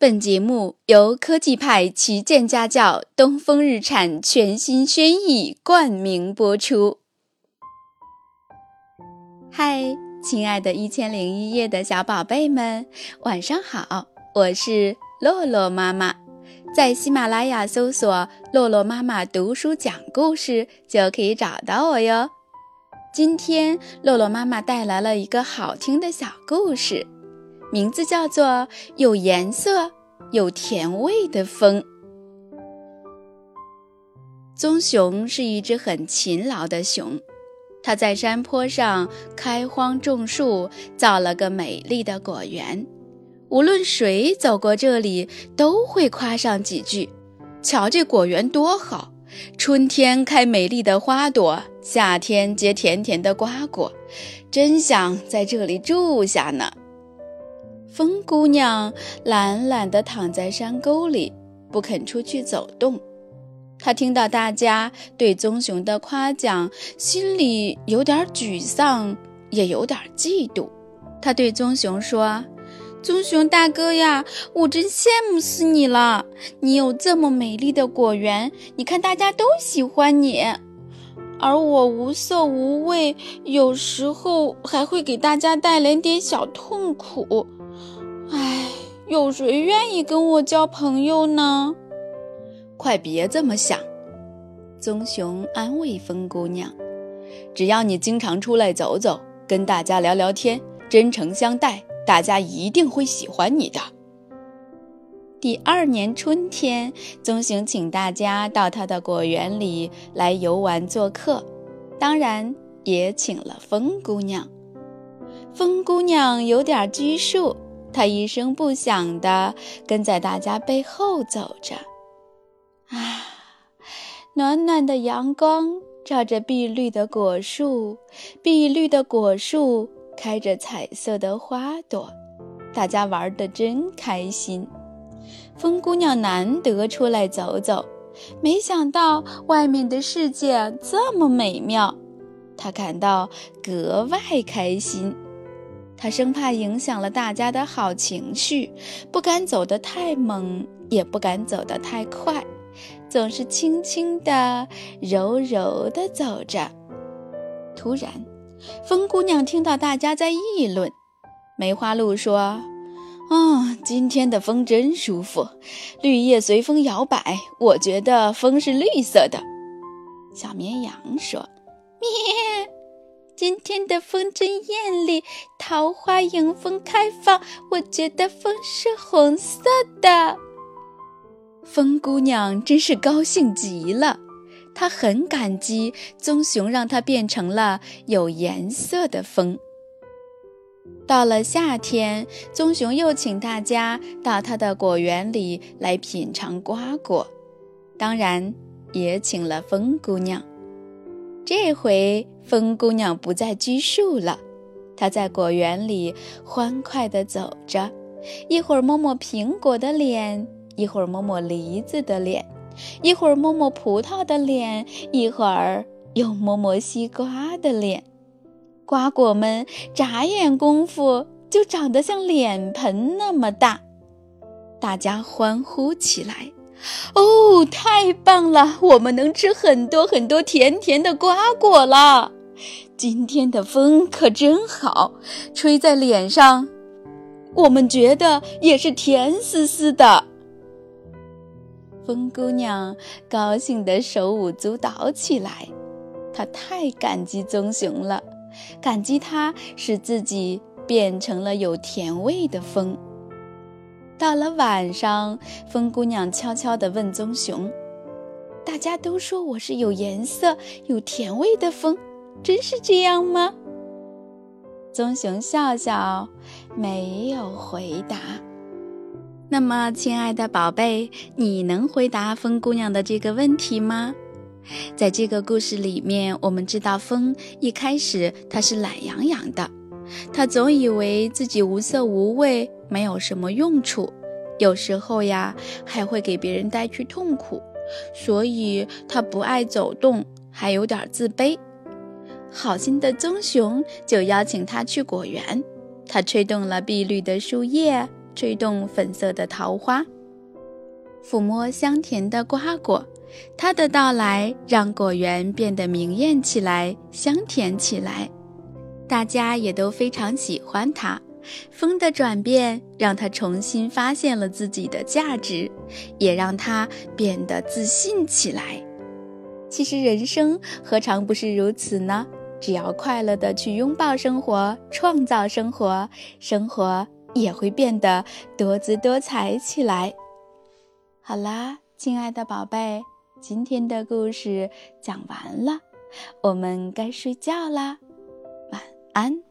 本节目由科技派旗舰家教东风日产全新轩逸冠名播出。嗨，亲爱的《一千零一夜》的小宝贝们，晚上好！我是洛洛妈妈，在喜马拉雅搜索“洛洛妈妈读书讲故事”就可以找到我哟。今天，洛洛妈妈带来了一个好听的小故事。名字叫做有颜色、有甜味的风。棕熊是一只很勤劳的熊，它在山坡上开荒种树，造了个美丽的果园。无论谁走过这里，都会夸上几句：“瞧这果园多好！春天开美丽的花朵，夏天结甜甜的瓜果，真想在这里住下呢。”风姑娘懒懒地躺在山沟里，不肯出去走动。她听到大家对棕熊的夸奖，心里有点沮丧，也有点嫉妒。她对棕熊说：“棕熊大哥呀，我真羡慕死你了！你有这么美丽的果园，你看大家都喜欢你，而我无色无味，有时候还会给大家带来点小痛苦。”有谁愿意跟我交朋友呢？快别这么想，棕熊安慰风姑娘：“只要你经常出来走走，跟大家聊聊天，真诚相待，大家一定会喜欢你的。”第二年春天，棕熊请大家到他的果园里来游玩做客，当然也请了风姑娘。风姑娘有点拘束。他一声不响地跟在大家背后走着，啊，暖暖的阳光照着碧绿的果树，碧绿的果树开着彩色的花朵，大家玩得真开心。风姑娘难得出来走走，没想到外面的世界这么美妙，她感到格外开心。他生怕影响了大家的好情绪，不敢走得太猛，也不敢走得太快，总是轻轻地、柔柔地走着。突然，风姑娘听到大家在议论。梅花鹿说：“哦，今天的风真舒服，绿叶随风摇摆，我觉得风是绿色的。”小绵羊说：“咩。”今天的风真艳丽，桃花迎风开放。我觉得风是红色的。风姑娘真是高兴极了，她很感激棕熊让她变成了有颜色的风。到了夏天，棕熊又请大家到他的果园里来品尝瓜果，当然也请了风姑娘。这回风姑娘不再拘束了，它在果园里欢快地走着，一会儿摸摸苹果的脸，一会儿摸摸梨子的脸，一会儿摸摸葡萄的脸，一会儿又摸摸西瓜的脸。瓜果们眨眼功夫就长得像脸盆那么大，大家欢呼起来。哦，太棒了！我们能吃很多很多甜甜的瓜果了。今天的风可真好，吹在脸上，我们觉得也是甜丝丝的。风姑娘高兴地手舞足蹈起来，她太感激棕熊了，感激它使自己变成了有甜味的风。到了晚上，风姑娘悄悄地问棕熊：“大家都说我是有颜色、有甜味的风，真是这样吗？”棕熊笑笑，没有回答。那么，亲爱的宝贝，你能回答风姑娘的这个问题吗？在这个故事里面，我们知道风一开始它是懒洋洋的。它总以为自己无色无味，没有什么用处，有时候呀还会给别人带去痛苦，所以它不爱走动，还有点自卑。好心的棕熊就邀请他去果园，他吹动了碧绿的树叶，吹动粉色的桃花，抚摸香甜的瓜果。它的到来让果园变得明艳起来，香甜起来。大家也都非常喜欢它。风的转变让他重新发现了自己的价值，也让他变得自信起来。其实人生何尝不是如此呢？只要快乐的去拥抱生活，创造生活，生活也会变得多姿多彩起来。好啦，亲爱的宝贝，今天的故事讲完了，我们该睡觉啦，晚安。